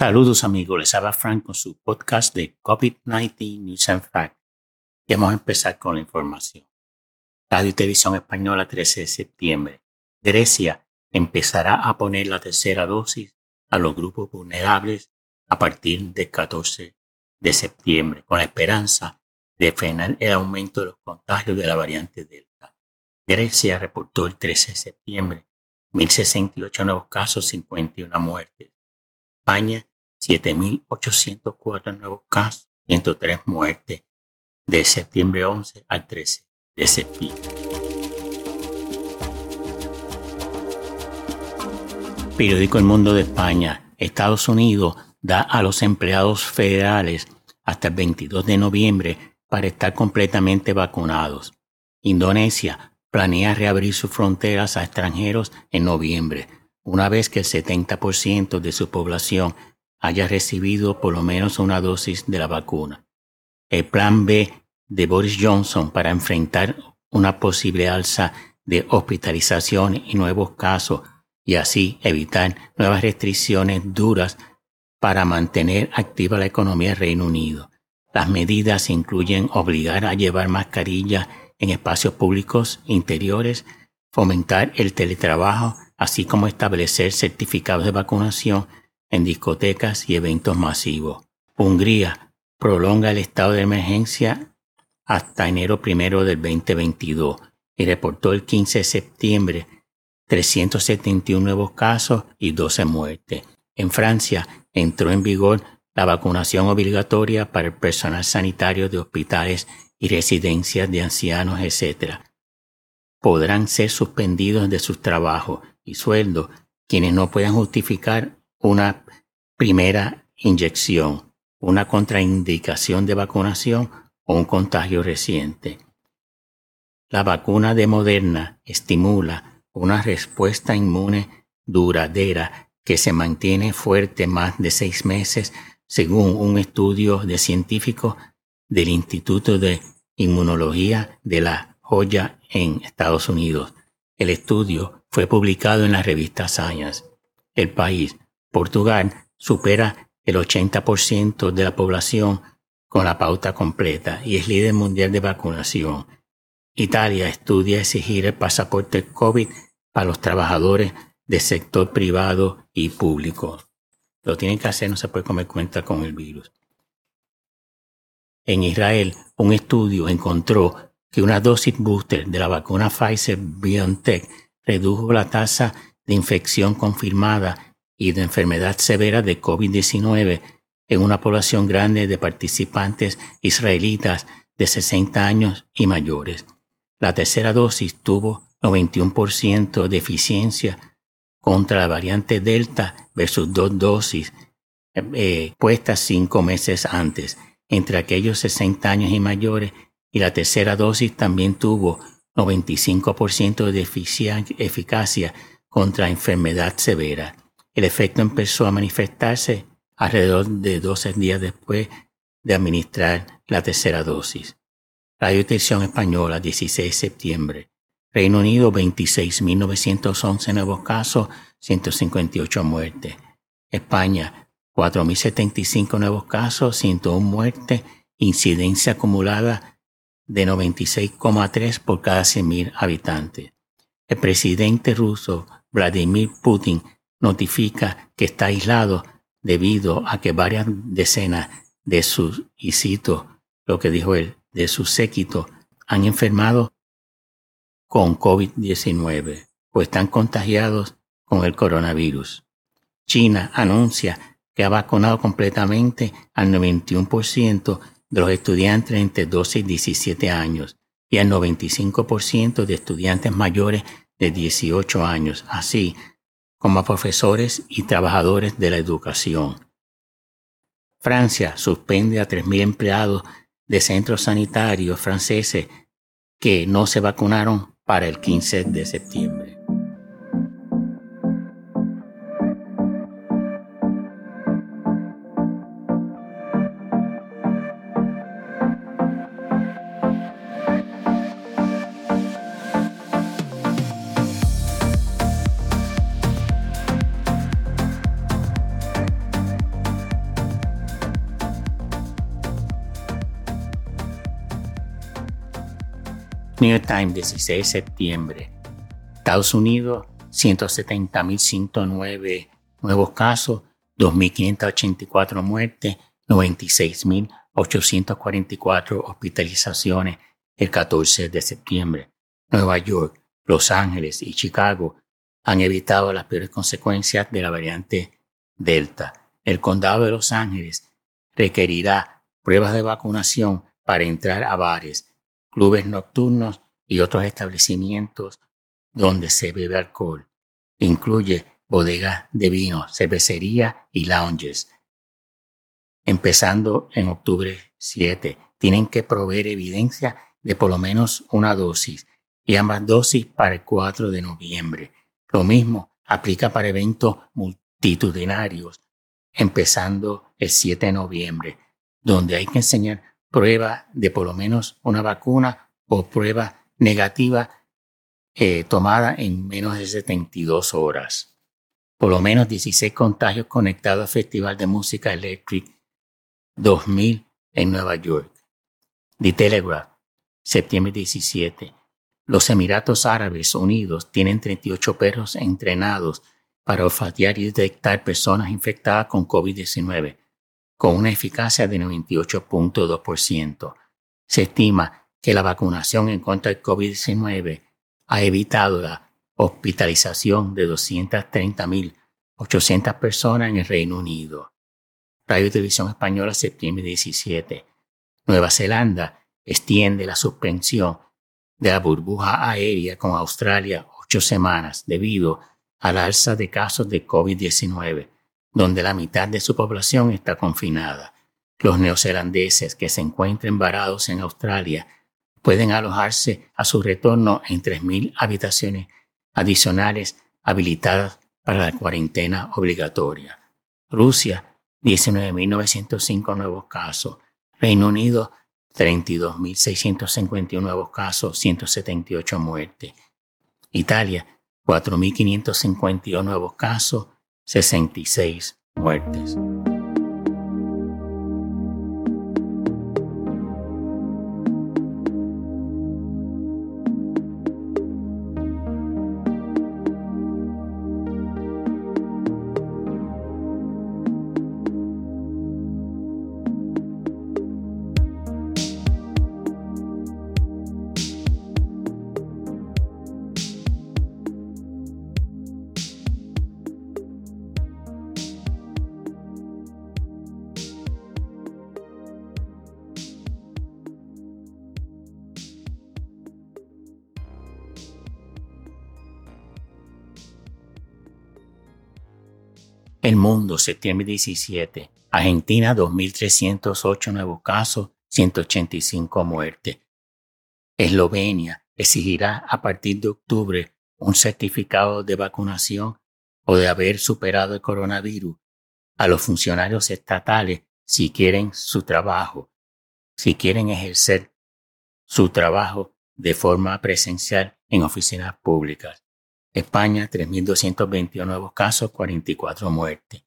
Saludos amigos, les habla Frank con su podcast de COVID-19 News and Facts. Y vamos a empezar con la información. Radio y Televisión Española 13 de septiembre. Grecia empezará a poner la tercera dosis a los grupos vulnerables a partir del 14 de septiembre, con la esperanza de frenar el aumento de los contagios de la variante Delta. Grecia reportó el 13 de septiembre 1.068 nuevos casos, 51 muertes. España, 7.804 nuevos casos, 103 muertes, de septiembre 11 al 13 de septiembre. Periódico El Mundo de España. Estados Unidos da a los empleados federales hasta el 22 de noviembre para estar completamente vacunados. Indonesia planea reabrir sus fronteras a extranjeros en noviembre, una vez que el 70% de su población haya recibido por lo menos una dosis de la vacuna. El plan B de Boris Johnson para enfrentar una posible alza de hospitalización y nuevos casos y así evitar nuevas restricciones duras para mantener activa la economía del Reino Unido. Las medidas incluyen obligar a llevar mascarilla en espacios públicos interiores, fomentar el teletrabajo, así como establecer certificados de vacunación en discotecas y eventos masivos. Hungría prolonga el estado de emergencia hasta enero primero del 2022 y reportó el 15 de septiembre 371 nuevos casos y 12 muertes. En Francia entró en vigor la vacunación obligatoria para el personal sanitario de hospitales y residencias de ancianos, etc. Podrán ser suspendidos de sus trabajos y sueldos quienes no puedan justificar una primera inyección, una contraindicación de vacunación o un contagio reciente. La vacuna de Moderna estimula una respuesta inmune duradera que se mantiene fuerte más de seis meses según un estudio de científicos del Instituto de Inmunología de la Joya en Estados Unidos. El estudio fue publicado en la revista Science. El país, Portugal, supera el 80% de la población con la pauta completa y es líder mundial de vacunación. Italia estudia exigir el pasaporte COVID para los trabajadores del sector privado y público. Lo tienen que hacer, no se puede comer cuenta con el virus. En Israel, un estudio encontró que una dosis booster de la vacuna Pfizer BioNTech redujo la tasa de infección confirmada y de enfermedad severa de COVID-19 en una población grande de participantes israelitas de 60 años y mayores. La tercera dosis tuvo 91% de eficiencia contra la variante Delta versus dos dosis eh, puestas cinco meses antes entre aquellos 60 años y mayores y la tercera dosis también tuvo 95% de eficacia contra enfermedad severa. El efecto empezó a manifestarse alrededor de 12 días después de administrar la tercera dosis. Radio Televisión Española, 16 de septiembre. Reino Unido 26.911 nuevos casos, 158 muertes. España 4.075 nuevos casos, 101 muertes, incidencia acumulada de 96,3 por cada 100.000 habitantes. El presidente ruso Vladimir Putin notifica que está aislado debido a que varias decenas de sus, y cito lo que dijo él, de su séquito han enfermado con COVID-19 o están contagiados con el coronavirus. China anuncia que ha vacunado completamente al 91% de los estudiantes entre 12 y 17 años y al 95% de estudiantes mayores de 18 años, así como profesores y trabajadores de la educación. Francia suspende a 3.000 empleados de centros sanitarios franceses que no se vacunaron para el 15 de septiembre. New York Times, 16 de septiembre. Estados Unidos, 170.109 nuevos casos, 2.584 muertes, 96.844 hospitalizaciones el 14 de septiembre. Nueva York, Los Ángeles y Chicago han evitado las peores consecuencias de la variante Delta. El condado de Los Ángeles requerirá pruebas de vacunación para entrar a bares, clubes nocturnos y otros establecimientos donde se bebe alcohol. Incluye bodegas de vino, cervecería y lounges. Empezando en octubre 7, tienen que proveer evidencia de por lo menos una dosis y ambas dosis para el 4 de noviembre. Lo mismo aplica para eventos multitudinarios, empezando el 7 de noviembre, donde hay que enseñar prueba de por lo menos una vacuna o prueba negativa eh, tomada en menos de 72 horas. Por lo menos 16 contagios conectados al Festival de Música Electric 2000 en Nueva York. The Telegraph, septiembre 17. Los Emiratos Árabes Unidos tienen 38 perros entrenados para olfatear y detectar personas infectadas con COVID-19, con una eficacia de 98.2%. Se estima que la vacunación en contra del COVID-19 ha evitado la hospitalización de 230.800 personas en el Reino Unido. Radio Televisión Española, septiembre 17. Nueva Zelanda extiende la suspensión de la burbuja aérea con Australia ocho semanas debido al alza de casos de COVID-19, donde la mitad de su población está confinada. Los neozelandeses que se encuentren varados en Australia pueden alojarse a su retorno en 3.000 habitaciones adicionales habilitadas para la cuarentena obligatoria. Rusia, 19.905 nuevos casos. Reino Unido, 32.651 nuevos casos, 178 muertes. Italia, 4.552 nuevos casos, 66 muertes. El mundo, septiembre 17. Argentina, 2.308 nuevos casos, 185 muertes. Eslovenia exigirá a partir de octubre un certificado de vacunación o de haber superado el coronavirus a los funcionarios estatales si quieren su trabajo, si quieren ejercer su trabajo de forma presencial en oficinas públicas. España, 3.221 nuevos casos, 44 muertes.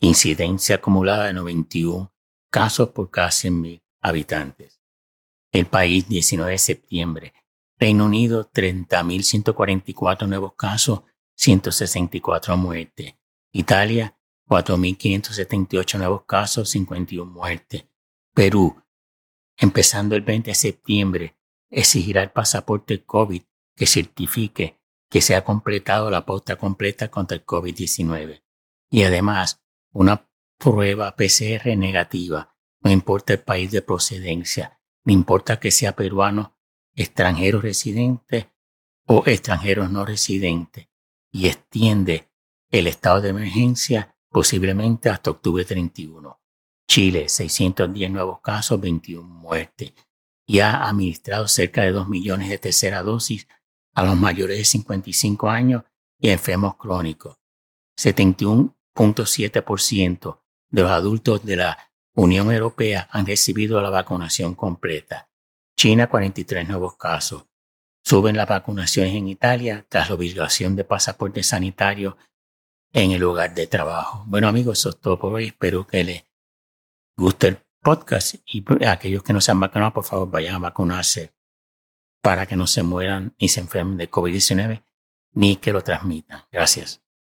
Incidencia acumulada de 91 casos por cada 100.000 habitantes. El país, 19 de septiembre. Reino Unido, 30.144 nuevos casos, 164 muertes. Italia, 4.578 nuevos casos, 51 muertes. Perú, empezando el 20 de septiembre, exigirá el pasaporte COVID que certifique que se ha completado la pauta completa contra el COVID-19 y además una prueba PCR negativa, no importa el país de procedencia, no importa que sea peruano, extranjero residente o extranjeros no residentes, y extiende el estado de emergencia posiblemente hasta octubre 31. Chile, 610 nuevos casos, 21 muertes, y ha administrado cerca de 2 millones de tercera dosis a los mayores de 55 años y enfermos crónicos. 71.7% de los adultos de la Unión Europea han recibido la vacunación completa. China 43 nuevos casos. Suben las vacunaciones en Italia tras la obligación de pasaporte sanitario en el lugar de trabajo. Bueno amigos, eso es todo por hoy. Espero que les guste el podcast y aquellos que no se han vacunado, por favor, vayan a vacunarse para que no se mueran ni se enfermen de COVID-19 ni que lo transmitan. Gracias.